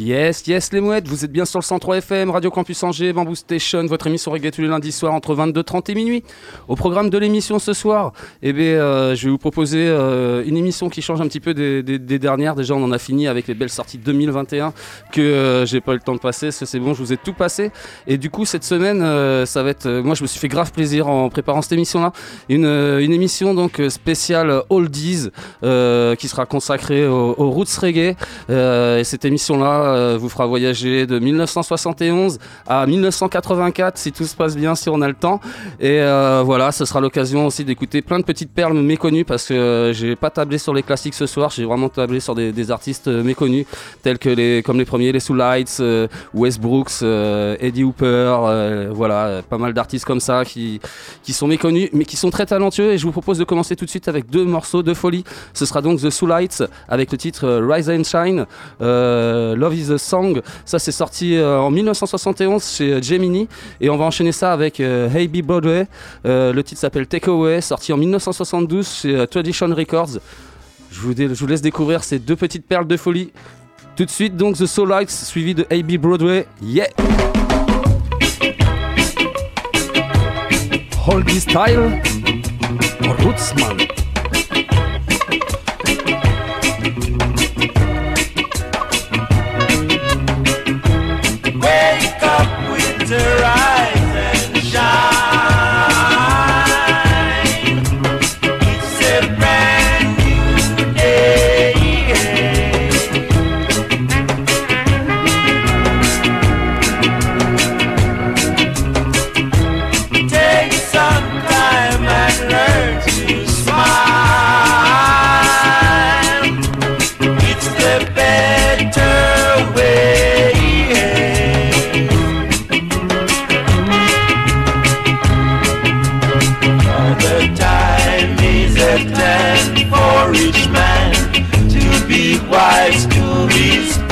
Yes, yes les mouettes, vous êtes bien sur le 103 FM, Radio Campus Angers, Bamboo Station, votre émission reggae tous les lundis soirs entre 22h30 et minuit. Au programme de l'émission ce soir, eh bien, euh, je vais vous proposer euh, une émission qui change un petit peu des, dernières. Déjà, on en a fini avec les belles sorties 2021 que euh, j'ai pas eu le temps de passer, c'est bon, je vous ai tout passé. Et du coup, cette semaine, ça va être, moi je me suis fait grave plaisir en préparant cette émission-là. Une, euh, une émission donc spéciale Oldies qui sera consacrée aux, aux roots reggae. Et cette émission-là euh, vous fera voyager de 1971 à 1984 si tout se passe bien, si on a le temps. Et euh, voilà, ce sera l'occasion aussi d'écouter plein de petites perles méconnues parce que euh, j'ai pas tablé sur les classiques ce soir, j'ai vraiment tablé sur des, artistes méconnus tels que les, comme les premiers, les Soul Lights, Wes Brooks, Eddie Hooper, voilà, pas mal d'artistes comme ça qui, qui sont méconnus mais qui sont très talentueux. Et je vous propose de commencer tout de suite avec deux morceaux de folie. Ce sera donc The Soul Lights avec le titre Rise and Shine. Euh, Love is Song, ça c'est sorti euh, en 1971 chez euh, Gemini et on va enchaîner ça avec euh, Hey Be Broadway. Le titre s'appelle Take Away, sorti en 1972 chez Tradition Records. Je vous, laisse découvrir ces deux petites perles de folie. Tout de suite donc The Soul suivi de Hey Be Broadway. Yeah! Hold this style Rootsman. Wake with the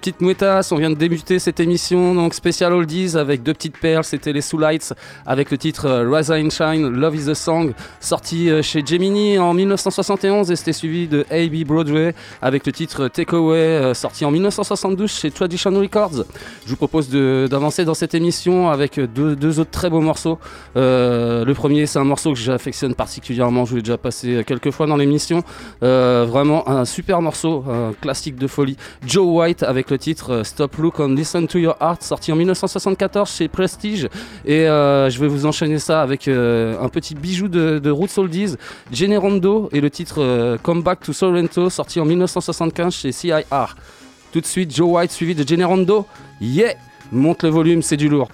petites mouettas, on vient de débuter cette émission donc spécial oldies avec deux petites perles, c'était les Sous Lights avec le titre euh, Rise and Shine, Love is a Song, sorti euh, chez Gemini en 1971 et c'était suivi de A.B. Broadway avec le titre Take Away, euh, sorti en 1972 chez Tradition Records. Je vous propose d'avancer dans cette émission avec deux, deux, autres très beaux morceaux. le premier, c'est un morceau que j'affectionne particulièrement, je vous l'ai déjà passé quelques fois dans l'émission. vraiment un super morceau, un classique de folie. Joe White avec le titre euh, Stop Look and Listen to Your Heart, sorti en 1974 chez Prestige. Et euh, je vais vous enchaîner ça avec euh, un petit bijou de, de Roots Generando, et le titre Come Back to Sorrento, sorti en 1975 chez CIR. Tout de suite, Joe White suivi de Generando. Yeah! Monte le volume, c'est du lourd.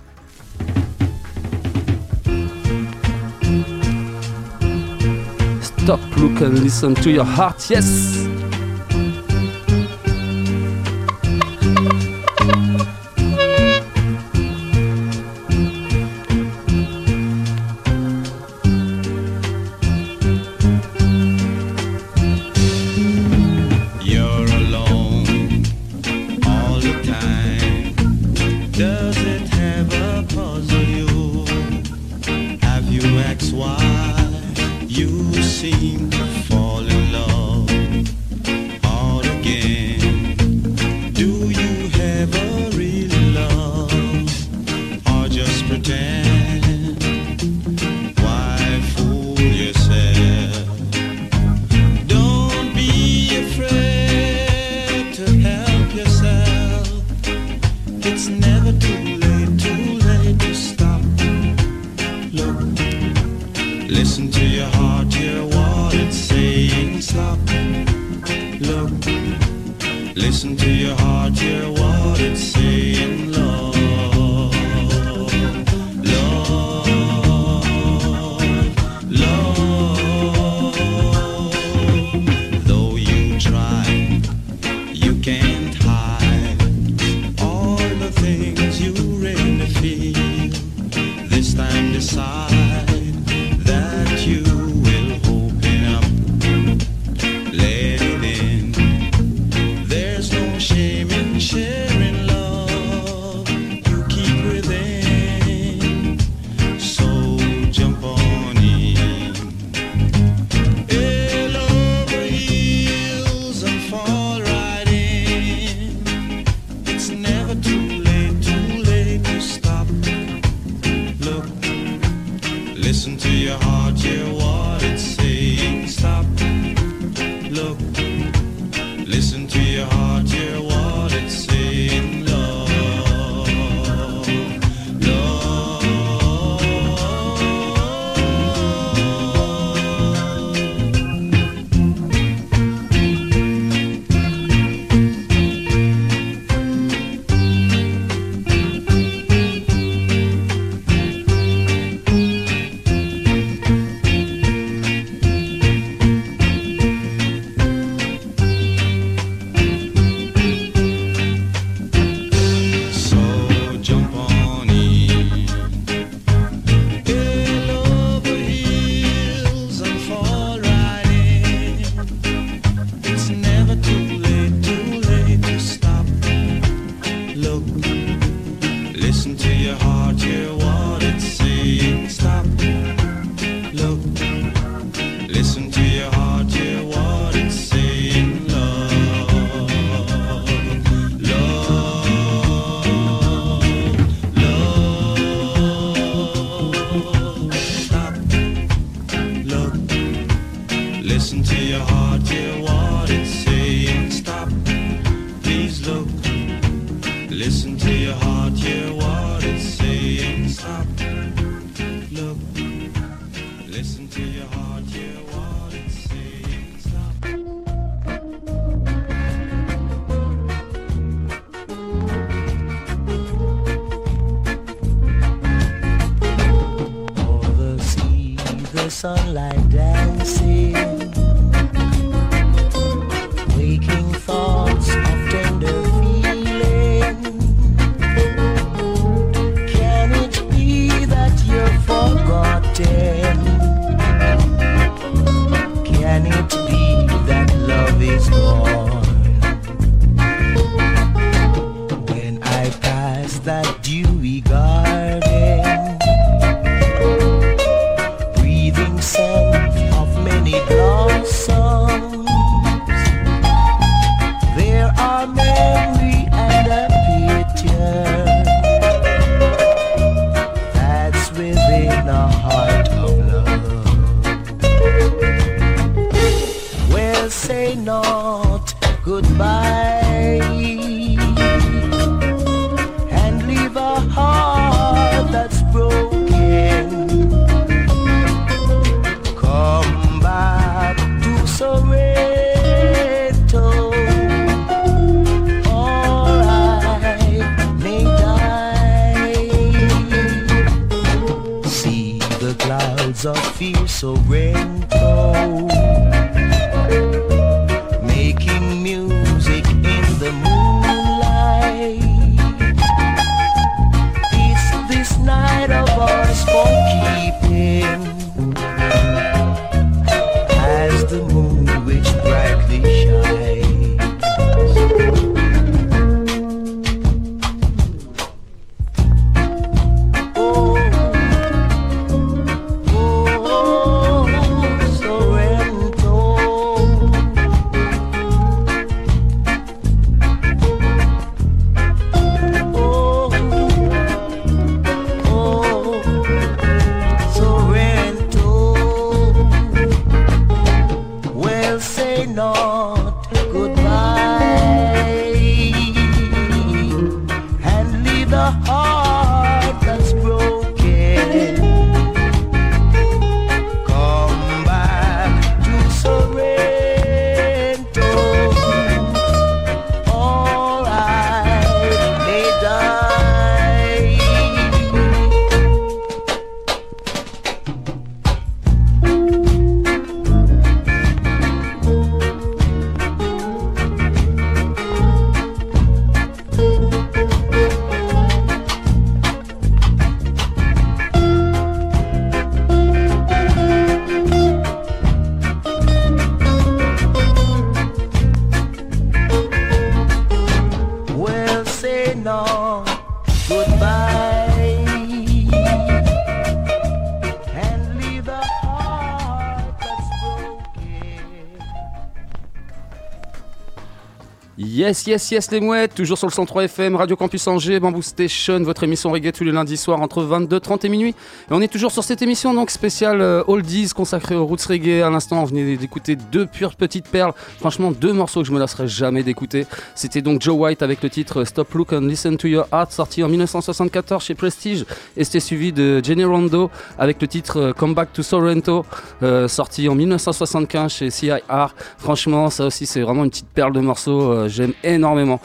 Stop, look and listen to your heart, yes! Thank you. Yes, yes, yes, les mouettes, toujours sur le 103 FM, Radio Campus Angers, Bamboo Station, votre émission reggae tous les lundis soirs entre 22h30 et minuit. Et on est toujours sur cette émission donc spéciale euh, Oldies consacrée aux roots reggae. À l'instant, on venait d'écouter deux pures petites perles. Franchement, deux morceaux que je me lasserai jamais d'écouter. C'était donc Joe White avec le titre Stop Look and Listen to Your Heart, sorti en 1974 chez Prestige. Et c'était suivi de Jenny Rondo avec le titre euh, Come Back to Sorrento, euh, sorti en 1975 chez CIR. Franchement, ça aussi, c'est vraiment une petite perle de morceaux. euh, J'aime énormément.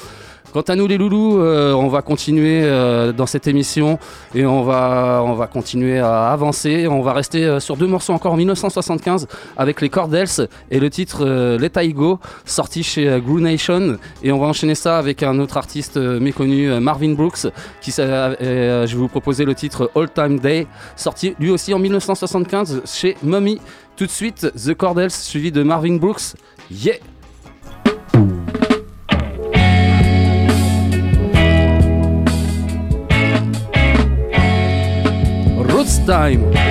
Quant à nous les loulous, euh, on va continuer euh, dans cette émission et on va, on va continuer à avancer. On va rester euh, sur deux morceaux encore en 1975 avec les Cordels et le titre Let I Go sorti chez Groove Nation et on va enchaîner ça avec un autre artiste méconnu Marvin Brooks qui je vais vous proposer le titre All Time Day sorti lui aussi en 1975 chez Mummy. Tout de suite The Cordels suivi de Marvin Brooks. Yeah! It's Time.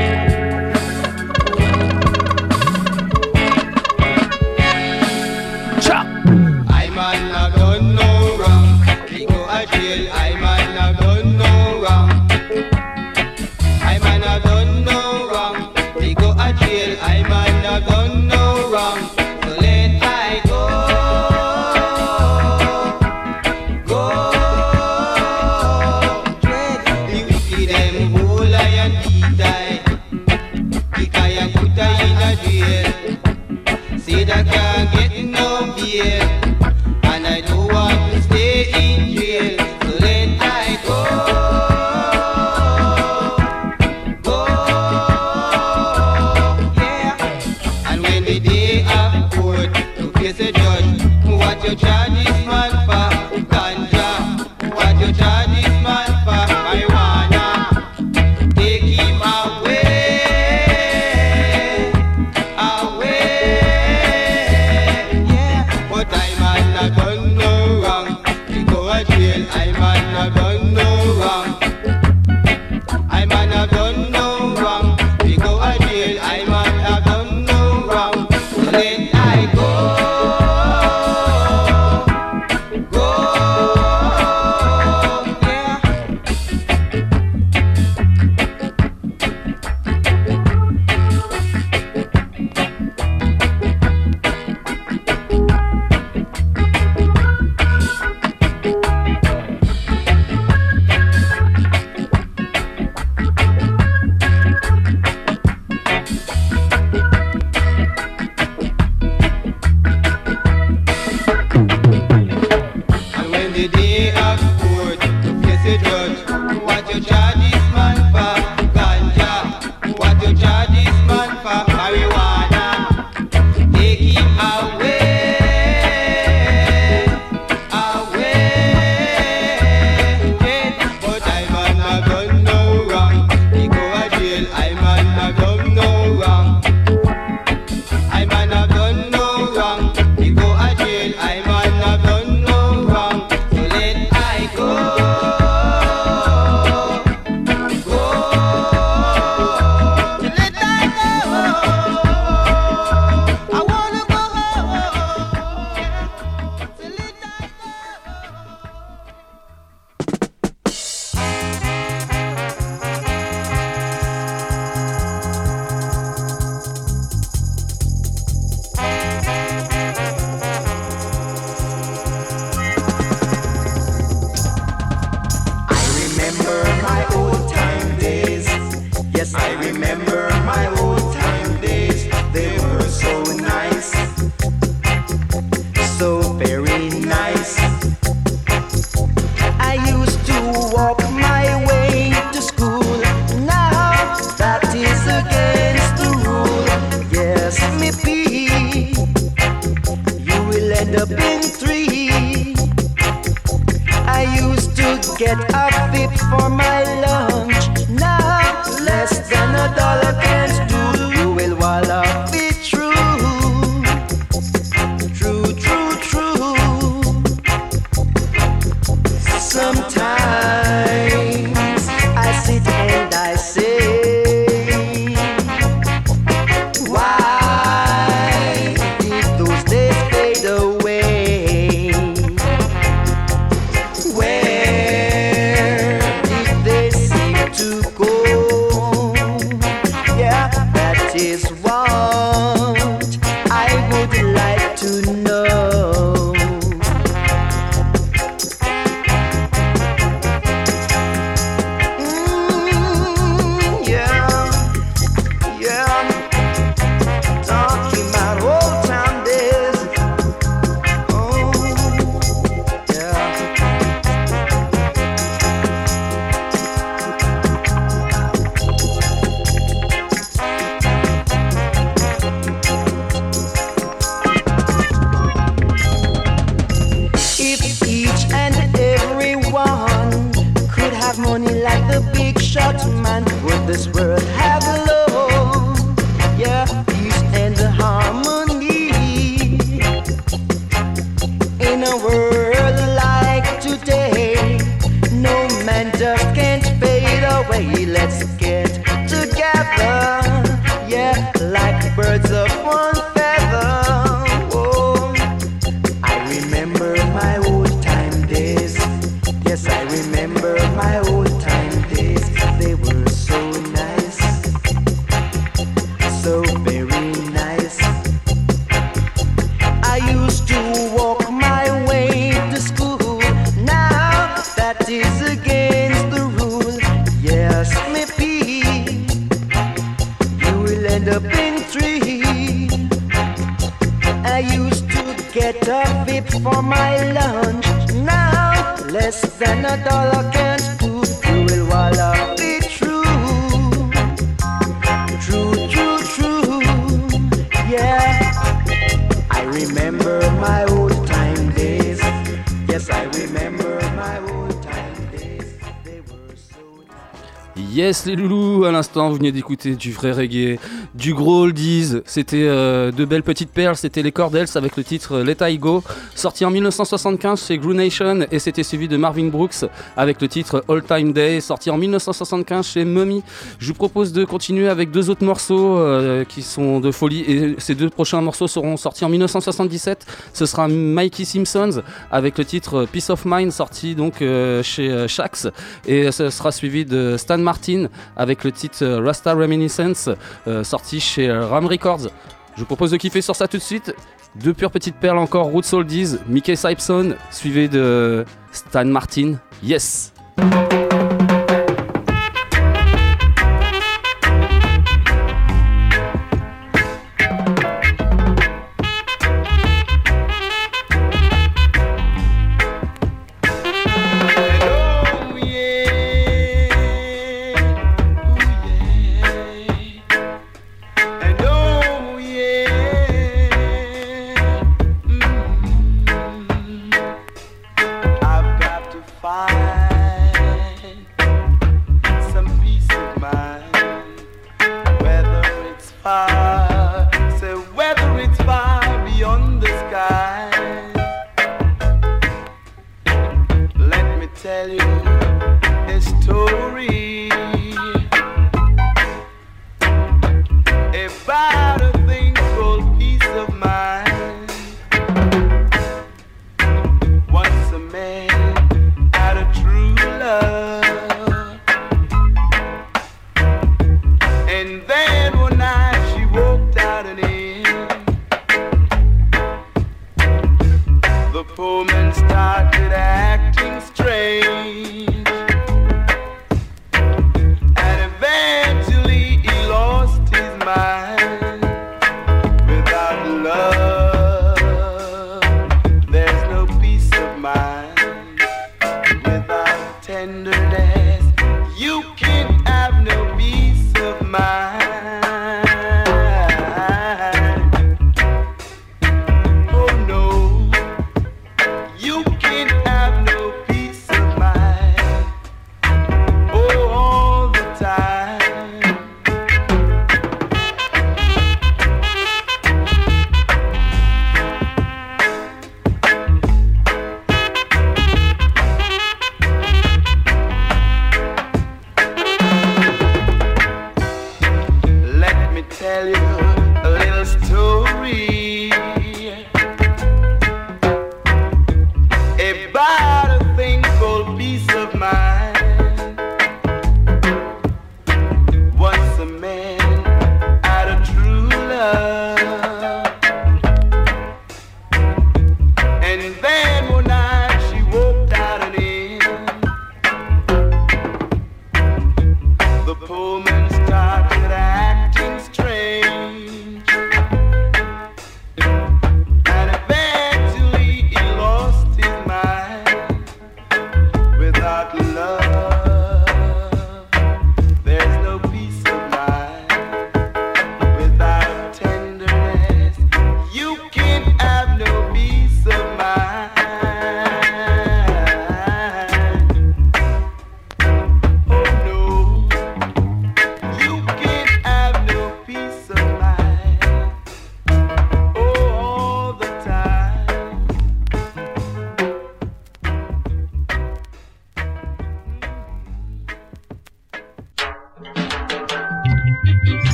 Vous venez d'écouter du vrai reggae, du gros oldies, c'était euh, de belles petites perles, c'était les Cordels avec le titre Let I Go, sorti en 1975 chez Groo Nation. Et c'était suivi de Marvin Brooks avec le titre All Time Day, sorti en 1975 chez Mummy. Je vous propose de continuer avec deux autres morceaux euh, qui sont de folie. Et ces deux prochains morceaux seront sortis en 1977. Ce sera Mikey Simpsons avec le titre Peace of Mind sorti donc euh, chez euh, Shax. Et ce sera suivi de Stan Martin avec le titre euh, Rasta Reminiscence euh, chez euh, Ram Records. Je vous propose de kiffer sur ça tout de suite. Deux pures petites perles encore, Roots Oldies, Mickey Simpson, suivi de Stan Martin. Yes!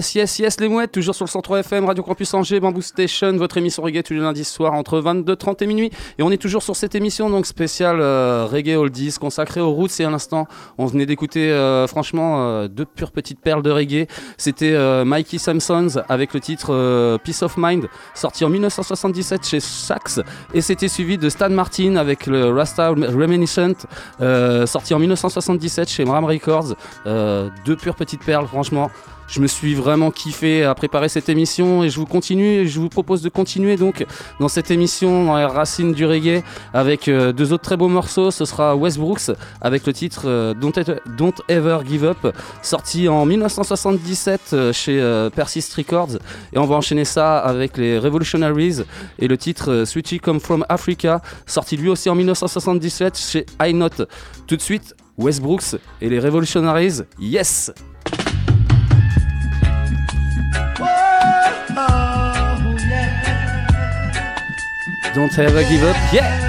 Yes, yes, yes, les mouettes, toujours sur le 103 FM, Radio Campus Angers, Bamboo Station, votre émission reggae tous les lundis soirs entre 22h30 et minuit. Et on est toujours sur cette émission donc spéciale euh, reggae oldies consacrée aux roots. Et à l'instant, on venait d'écouter euh, franchement euh, deux pures petites perles de reggae. C'était euh, Mikey Simpsons avec le titre Peace of Mind, sorti en 1977 chez Sax. Et c'était suivi de Stan Martin avec le Rasta Reminiscent, sorti en 1977 chez Mram Records. Deux pures petites perles, franchement. Je me suis vraiment kiffé à préparer cette émission et je vous continue, je vous propose de continuer donc dans cette émission dans les racines du reggae avec euh, deux autres très beaux morceaux. Ce sera Westbrooks avec le titre euh, Don't, Ever- Give Up, sorti en 1977 euh, chez Persist Records. Et on va enchaîner ça avec les Revolutionaries et le titre Sweetie Come From Africa, sorti lui aussi en 1977 chez I Not. Tout de suite, Westbrooks et les Revolutionaries, yes! Don't ever give up. Yeah!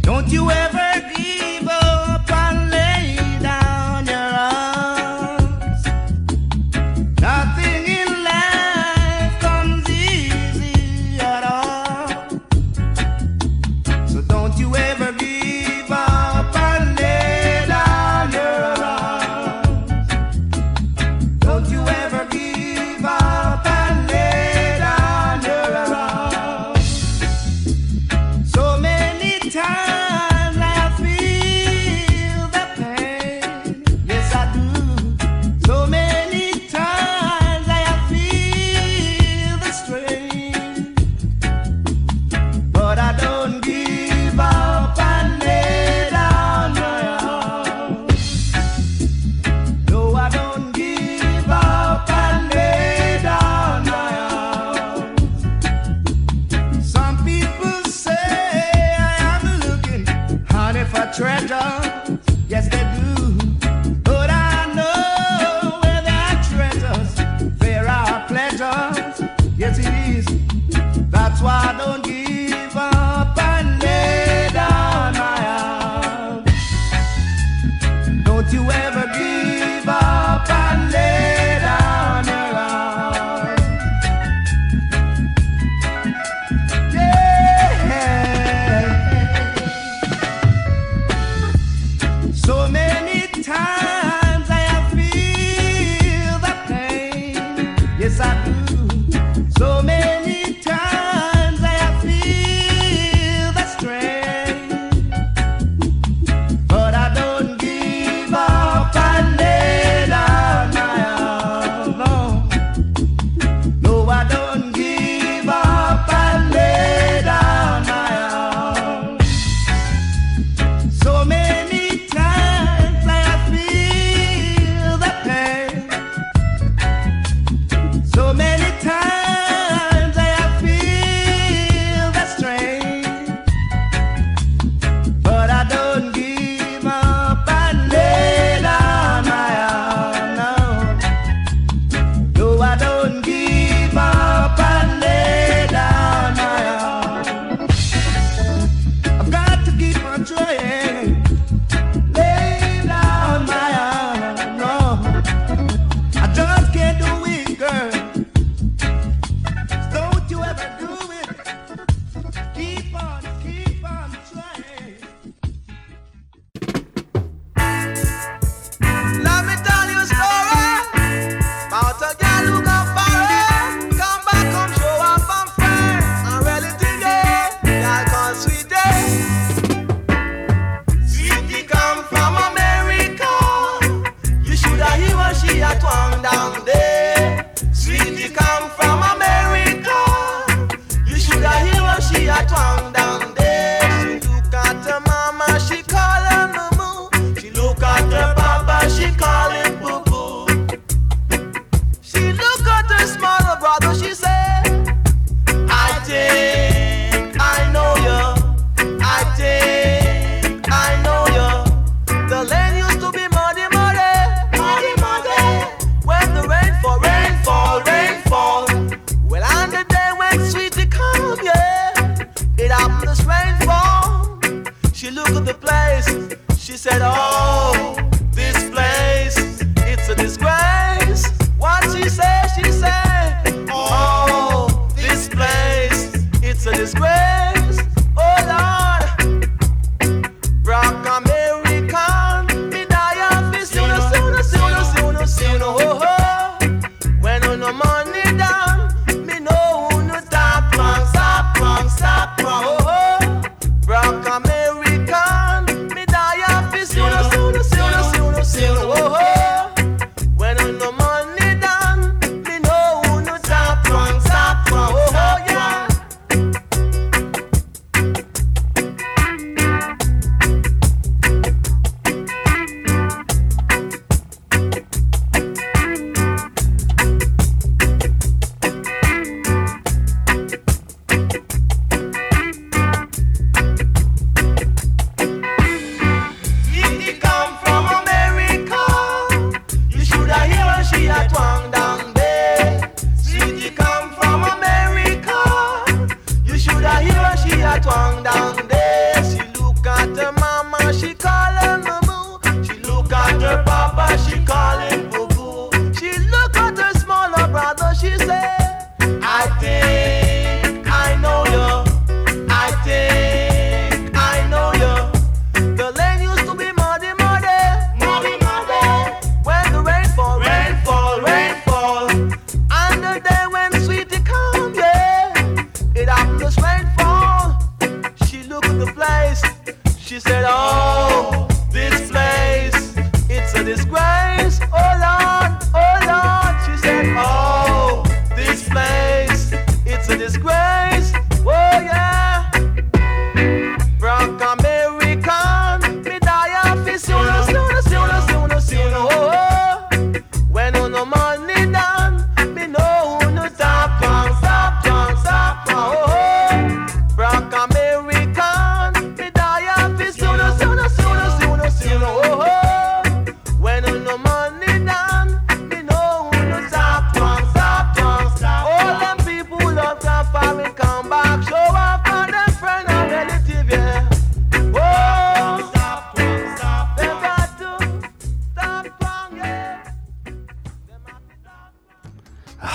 Don't you ever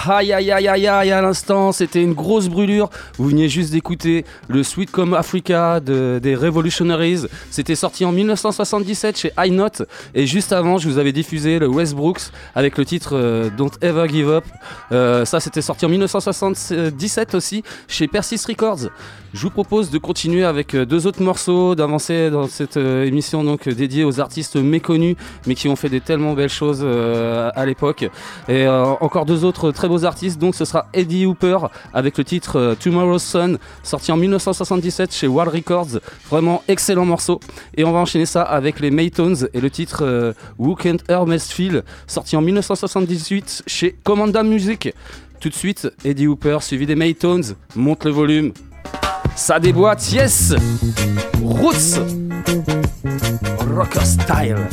Aïe aïe aïe aïe aïe à l'instant, c'était une grosse brûlure. Vous veniez juste d'écouter le Sweet Comme Africa de, des Revolutionaries. C'était sorti en 1977 chez High Note. Et juste avant, je vous avais diffusé le Westbrooks avec le titre euh, Don't Ever Give Up. Euh, ça, c'était sorti en 1977 aussi chez Persis Records. Je vous propose de continuer avec euh, deux autres morceaux, d'avancer dans cette euh, émission donc euh, dédiée aux artistes méconnus, mais qui ont fait des tellement belles choses à l'époque. Et encore deux autres très beaux artistes. Donc ce sera Eddie Hooper avec le titre Tomorrow's Sun, sorti en 1977 chez Wild Records. Vraiment excellent morceau. Et on va enchaîner ça avec les Maytones et le titre Who Can't Hermesfield, sorti en 1978 chez Commanda Music. Tout de suite, Eddie Hooper suivi des Maytones. Monte le volume. Ça déboîte, yes! Roots! Rocker style!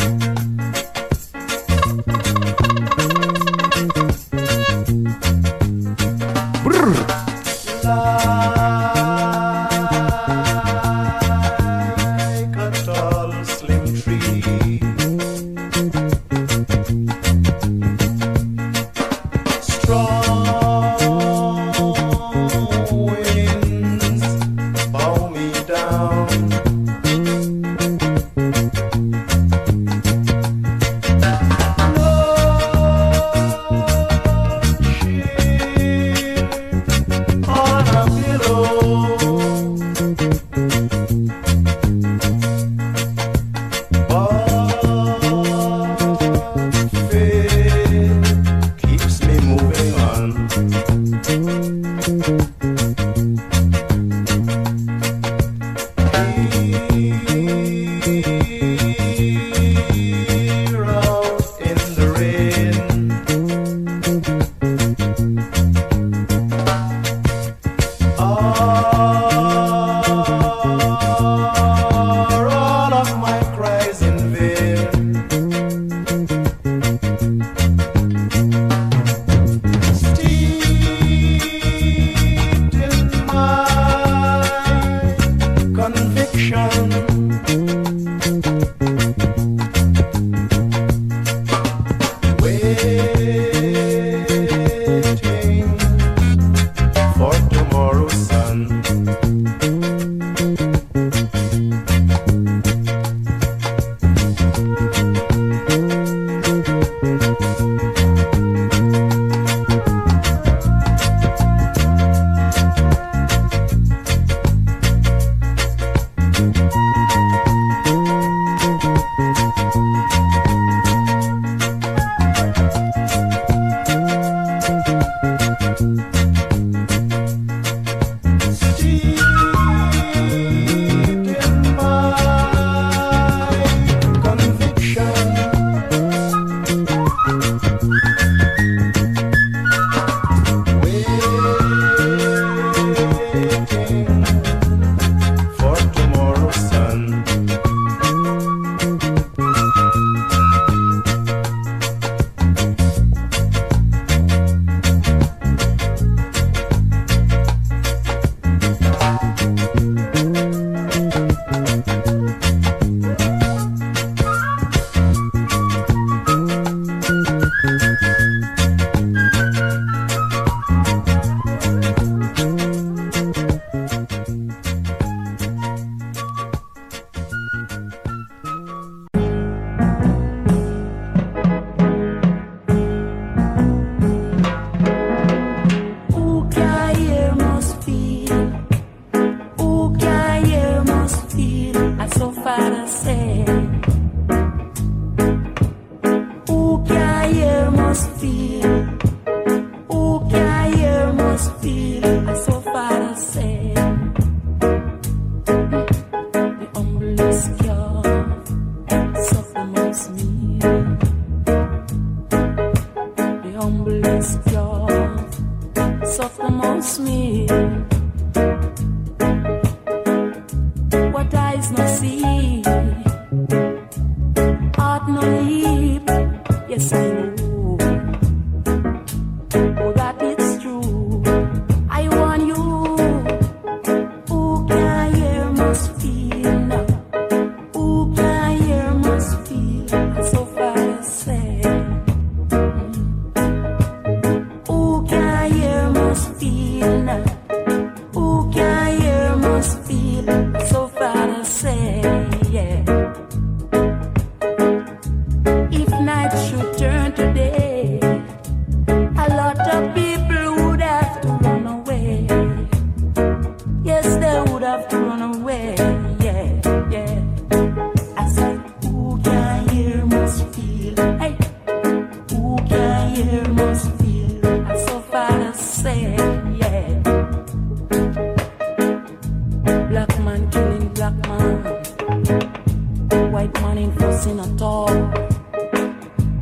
White man enforcing at all.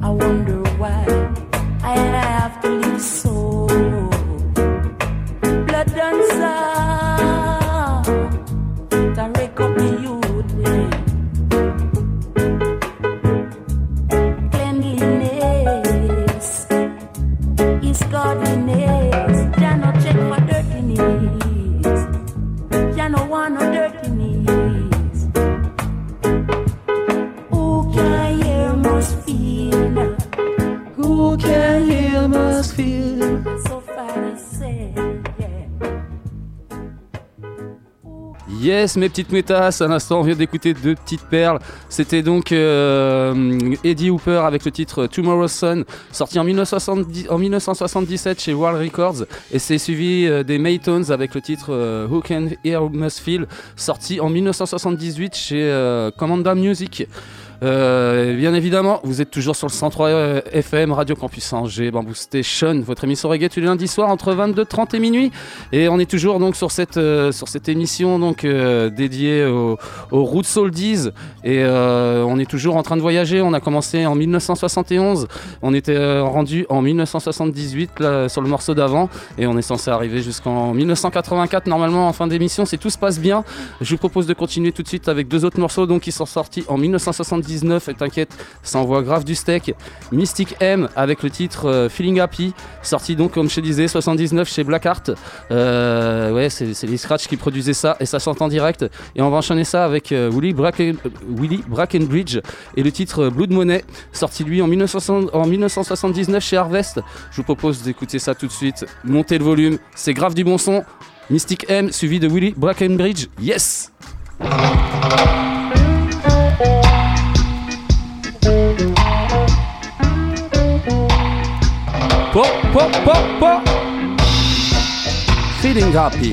I wonder Mes petites métas, à l'instant on vient d'écouter deux petites perles. C'était donc euh, Eddie Hooper avec le titre Tomorrow's Sun, sorti en, 1970 en 1977 chez World Records. Et c'est suivi euh, des Maytones avec le titre euh, Who Can Hear Must Feel, sorti en 1978 chez Commanda Music. Euh, bien évidemment, vous êtes toujours sur le 103 euh, FM, Radio Campus Angers, Bamboo Station, votre émission reggae tous les lundis soirs entre 22h30 et minuit. Et on est toujours donc sur cette, euh, sur cette émission donc dédiée aux, aux Roots Oldies. Et on est toujours en train de voyager. On a commencé en 1971, on était rendu en 1978 là, sur le morceau d'avant. Et on est censé arriver jusqu'en 1984 normalement en fin d'émission si tout se passe bien. Je vous propose de continuer tout de suite avec deux autres morceaux donc, qui sont sortis en 1979. Et t'inquiète, ça envoie grave du steak. Mystic M avec le titre euh, Feeling Happy, sorti donc comme je te disais 79 chez Blackheart. Euh, ouais, c'est les Scratch qui produisaient ça et ça sort en direct. Et on va enchaîner ça avec euh, Willy, Bracken- Brackenbridge et le titre Blood Money, sorti lui en, 1960 en 1979 chez Harvest. Je vous propose d'écouter ça tout de suite. Montez le volume, c'est grave du bon son. Mystic M suivi de Willy Brackenbridge. Yes! Pop, pop, pop, pop. Feeling happy.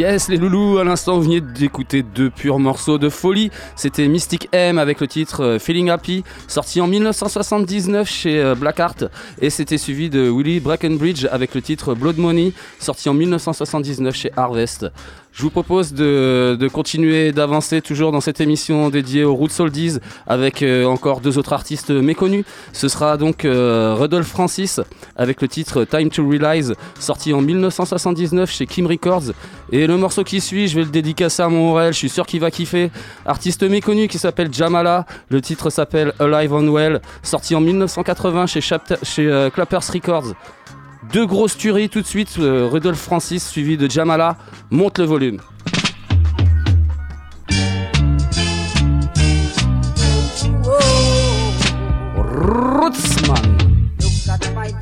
Yes, les loulous, à l'instant, vous venez d'écouter deux purs morceaux de folie. C'était Mystic M avec le titre euh, Feeling Happy, sorti en 1979 chez euh, Blackheart. Et c'était suivi de Willie Breckenbridge avec le titre Blood Money, sorti en 1979 chez Harvest. Je vous propose de, continuer d'avancer toujours dans cette émission dédiée aux Roots Oldies avec euh, encore deux autres artistes méconnus. Ce sera donc euh, Francis avec le titre Time to Realize, sorti en 1979 chez Kim Records. Et le morceau qui suit, je vais le dédicacer à mon Aurel, je suis sûr qu'il va kiffer. Artiste méconnu qui s'appelle Jamala, le titre s'appelle Alive on Well, sorti en 1980 chez, Chapter- chez euh, Clappers Records. Deux grosses tueries tout de suite, euh, Rudolph Francis suivi de Jamala, monte le volume. Look at my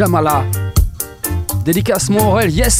Jamala. Dédicace moi yes.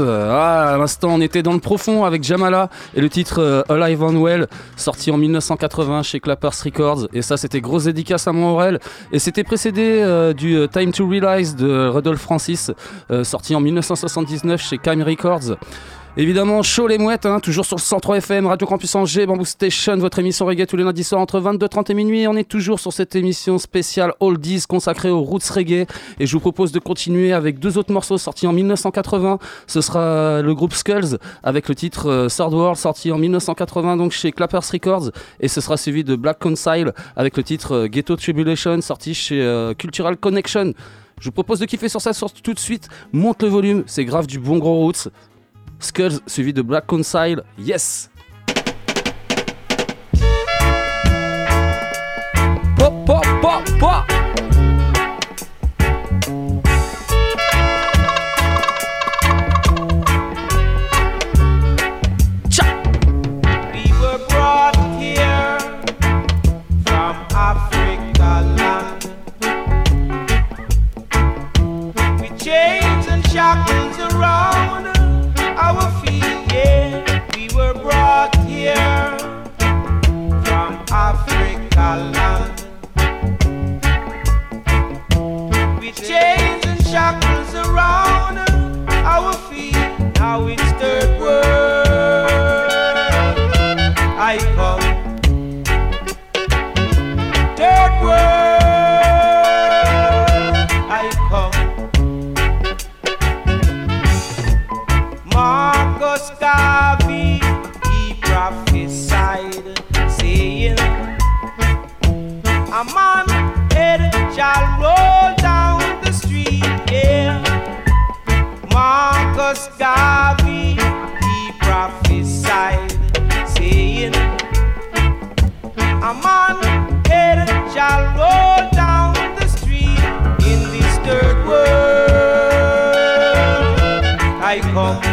Ah, à l'instant, on était dans le profond avec Jamala et le titre euh, Alive and Well, sorti en 1980 chez Clappers Records. Et ça, c'était grosse dédicace à mon Aurel. Et c'était précédé euh, du euh, Time to Realize de Rudolf Francis, sorti en 1979 chez Kime Records. Évidemment, chaud les mouettes, hein, toujours sur le 103 FM, Radio Campus Angers, Bamboo Station, votre émission reggae tous les lundis soirs entre 22h30 et minuit. On est toujours sur cette émission spéciale Oldies consacrée aux roots reggae. Et je vous propose de continuer avec deux autres morceaux sortis en 1980. Ce sera le groupe Skulls avec le titre euh, Third World sorti en 1980 donc chez Clappers Records. Et ce sera suivi de Black Concile avec le titre euh, Ghetto Tribulation sorti chez euh, Cultural Connection. Je vous propose de kiffer sur ça tout de suite. Monte le volume, c'est grave du bon gros roots. Skulls suivi de Black Concile. Yes! Pop! With chains and shackles around our feet, now it's shall roll down the street, yeah. Marcus Garvey, he prophesied, saying, A man shall roll down the street in this third world. I come.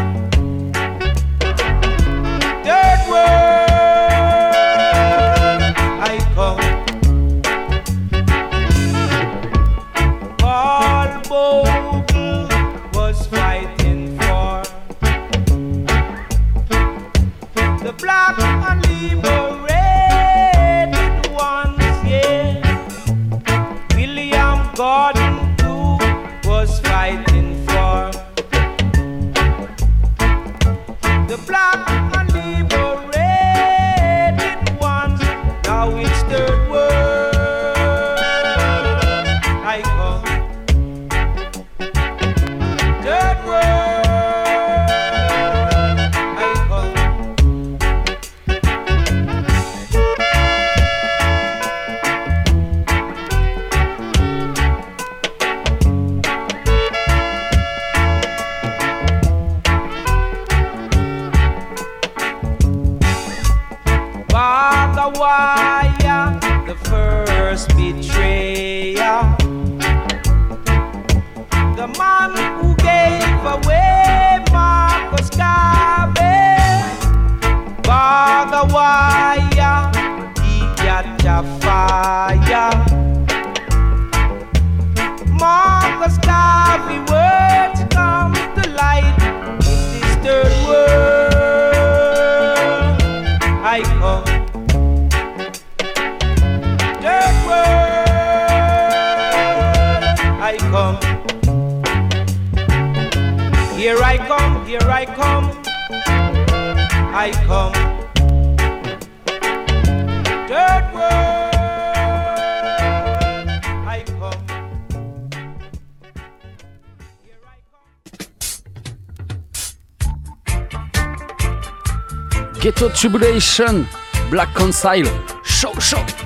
Tribulation, Black Concile, show chaud.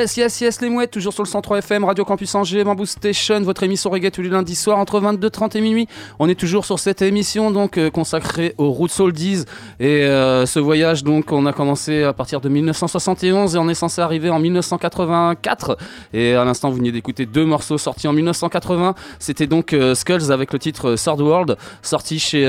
Yes, yes, yes, les mouettes, toujours sur le 103 FM, Radio Campus Angers, Bamboo Station, votre émission reggae tous les lundis soirs entre 22h30 et minuit. On est toujours sur cette émission donc euh, consacrée aux Roots Oldies et euh, ce voyage donc on a commencé à partir de 1971 et on est censé arriver en 1984 et à l'instant vous venez d'écouter deux morceaux sortis en 1980. C'était donc euh, Skulls avec le titre Third World sorti chez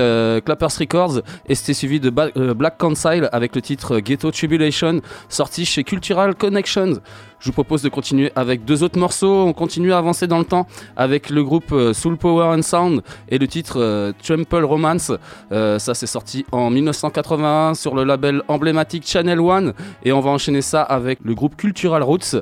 Clappers Records et c'était suivi de Black Council avec le titre Ghetto Tribulation sorti chez Cultural Connections. Je vous propose de continuer avec deux autres morceaux. On continue à avancer dans le temps avec le groupe euh, Soul Power and Sound et le titre euh, Trample Romance. Euh, ça, c'est sorti en 1981 sur le label emblématique Channel One. Et on va enchaîner ça avec le groupe Cultural Roots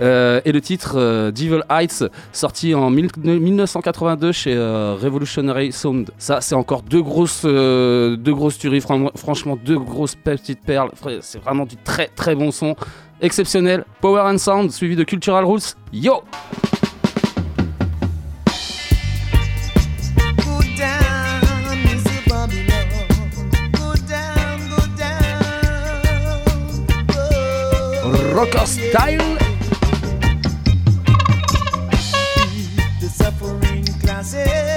et le titre Devil Heights, sorti en mille- 1982 chez Revolutionary Sound. Ça, c'est encore deux grosses, deux grosses tueries. Fran- Franchement, deux grosses petites perles. C'est vraiment du très très bon son exceptionnel. Power and Sound suivi de Cultural Roots. Yo! Oh. Rocker style. The suffering classes,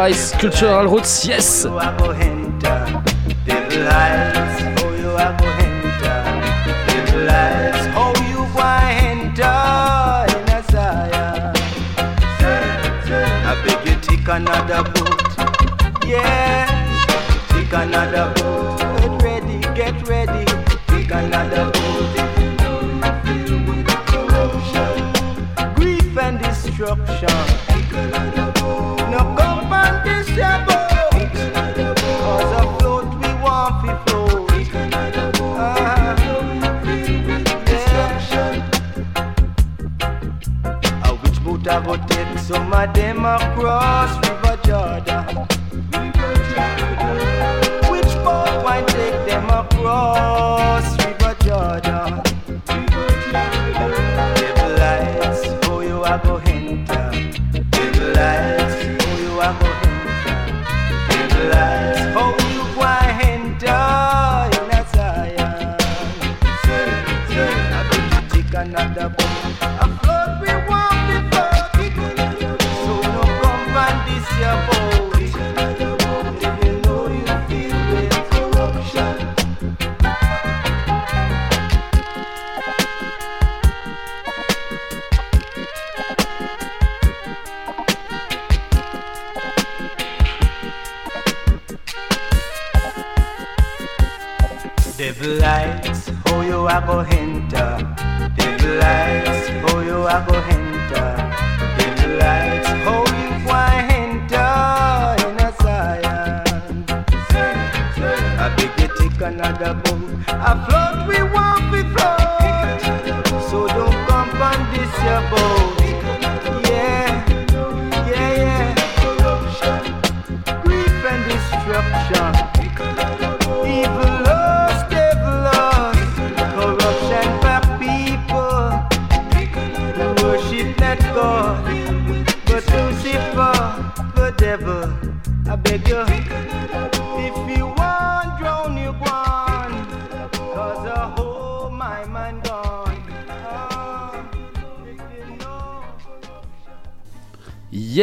Cultural Roots, yes some of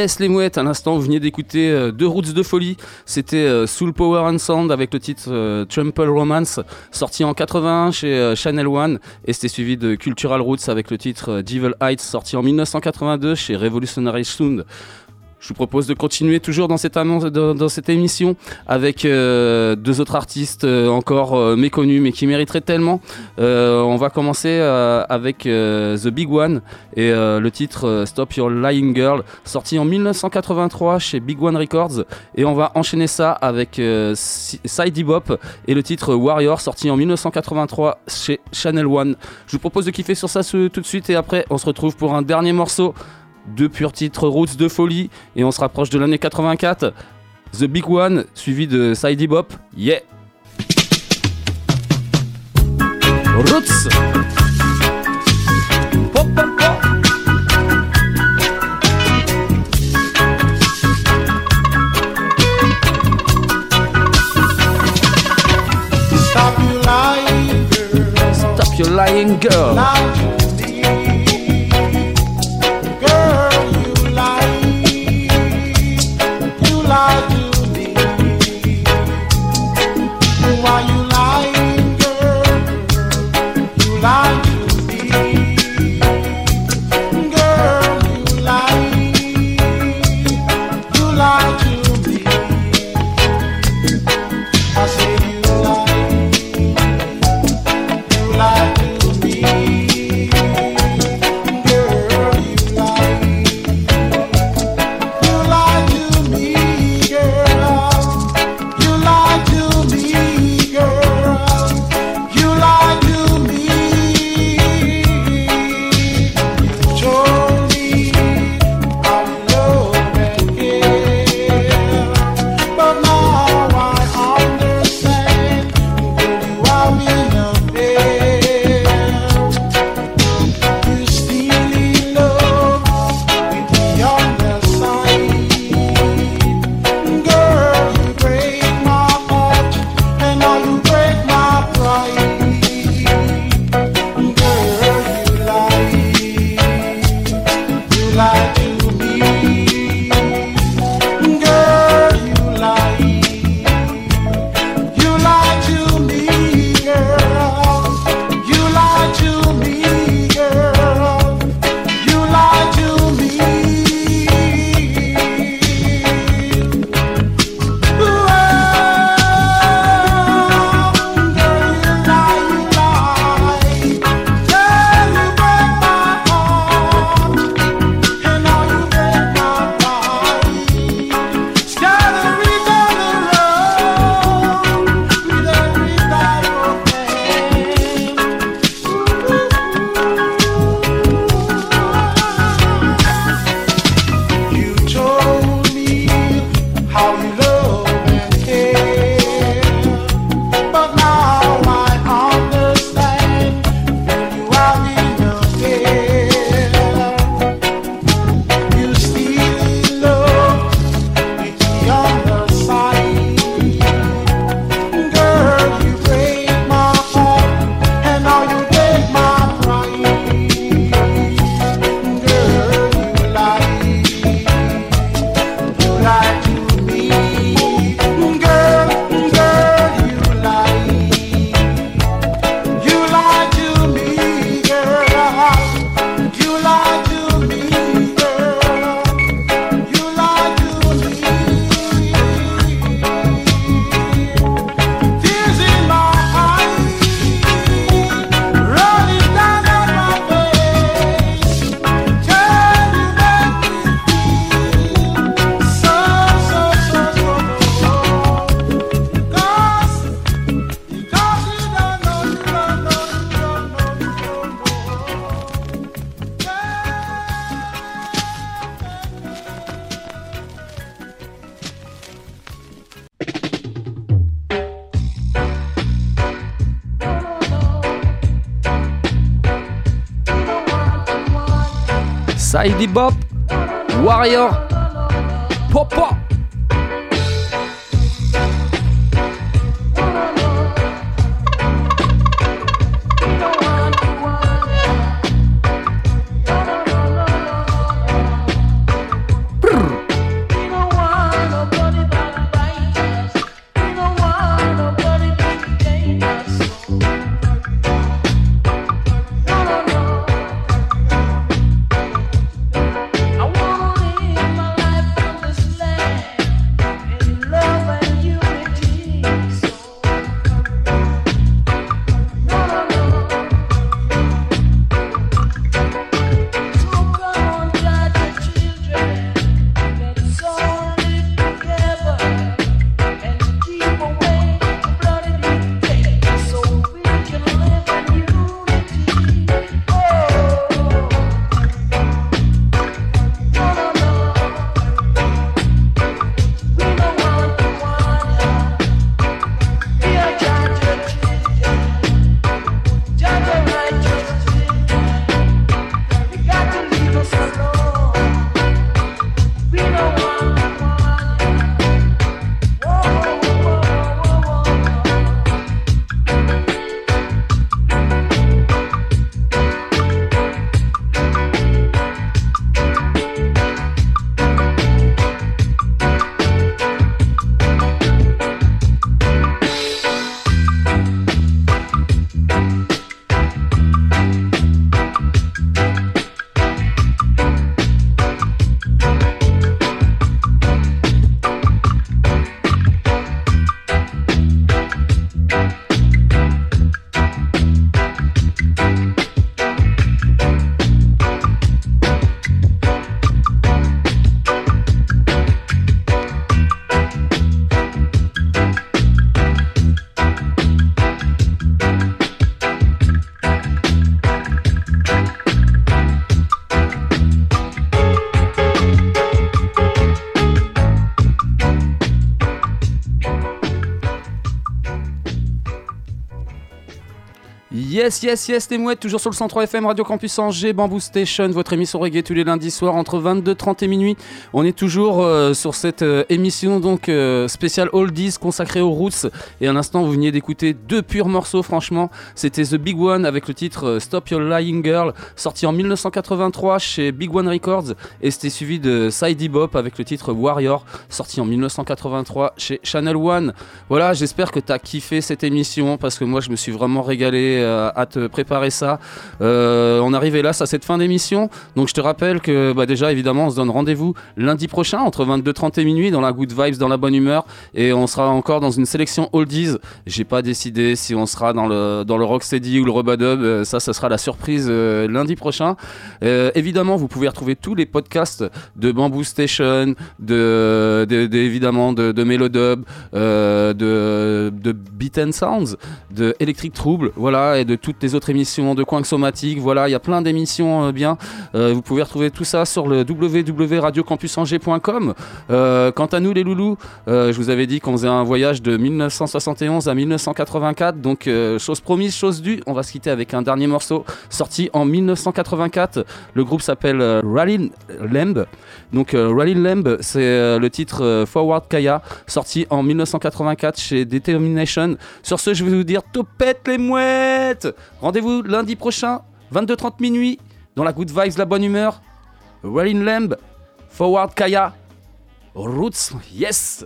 Yes les mouettes, à l'instant vous venez d'écouter euh, deux routes de folie, c'était euh, Soul Power and Sound avec le titre euh, Trample Romance, sorti en 81 chez Channel One, et c'était suivi de Cultural Roots avec le titre Devil Heights, sorti en 1982 chez Revolutionary Sound. Je vous propose de continuer toujours dans cette, émission avec euh, deux autres artistes euh, encore euh, méconnus mais qui mériteraient tellement. On va commencer avec The Big One et le titre Stop Your Lying Girl, sorti en 1983 chez Big One Records. Et on va enchaîner ça avec euh, Si- Side Bop et le titre Warrior, sorti en 1983 chez Channel One. Je vous propose de kiffer sur ça tout de suite et après on se retrouve pour un dernier morceau. Deux purs titres Roots de folie et on se rapproche de l'année 84. The Big One suivi de Side Bop. Yeah! Roots! Stop you lying, girl. Stop your lying girl. Saidi Bop, Warrior, Popo. Yes, yes, yes, les mouettes, toujours sur le 103 FM, Radio Campus Angers, Bamboo Station, votre émission reggae tous les lundis soirs entre 22h30 et minuit. On est toujours euh, sur cette euh, émission donc euh, spéciale Oldies consacrée aux roots. Et à l'instant, vous veniez d'écouter deux purs morceaux, franchement. C'était The Big One avec le titre euh, Stop Your Lying Girl, sorti en 1983 chez Big One Records. Et c'était suivi de Sidey Bop avec le titre Warrior, sorti en 1983 chez Channel One. Voilà, j'espère que tu as kiffé cette émission parce que moi, je me suis vraiment régalé à te préparer ça. Euh, on arrive hélas à cette fin d'émission. Donc je te rappelle que bah, déjà évidemment on se donne rendez-vous lundi prochain entre 22h30 et minuit dans la good vibes, dans la bonne humeur. Et on sera encore dans une sélection oldies. J'ai pas décidé si on sera dans le, dans le rocksteady ou le rubadub. Euh, ça, ça sera la surprise euh, lundi prochain. Évidemment, vous pouvez retrouver tous les podcasts de Bamboo Station, de, de- de- évidemment de, de Melodub, de, de Beat and Sounds, de Electric Trouble, voilà, et de toutes les autres émissions de Coin Somatique. Voilà, il y a plein d'émissions euh, bien. Euh, vous pouvez retrouver tout ça sur le www.radiocampusangers.com. Euh, quant à nous, les loulous, je vous avais dit qu'on faisait un voyage de 1971 à 1984. Donc, chose promise, chose due. On va se quitter avec un dernier morceau sorti en 1984. Le groupe s'appelle Rallin Lamb. Donc, Rallin Lamb, c'est le titre Forward Kaya, sorti en 1984 chez Determination. Sur ce, je vais vous dire topette les mouettes Rendez-vous lundi prochain, 22h30 minuit, dans la good vibes, la bonne humeur. Rallin Lamb, Forward Kaya, Roots, yes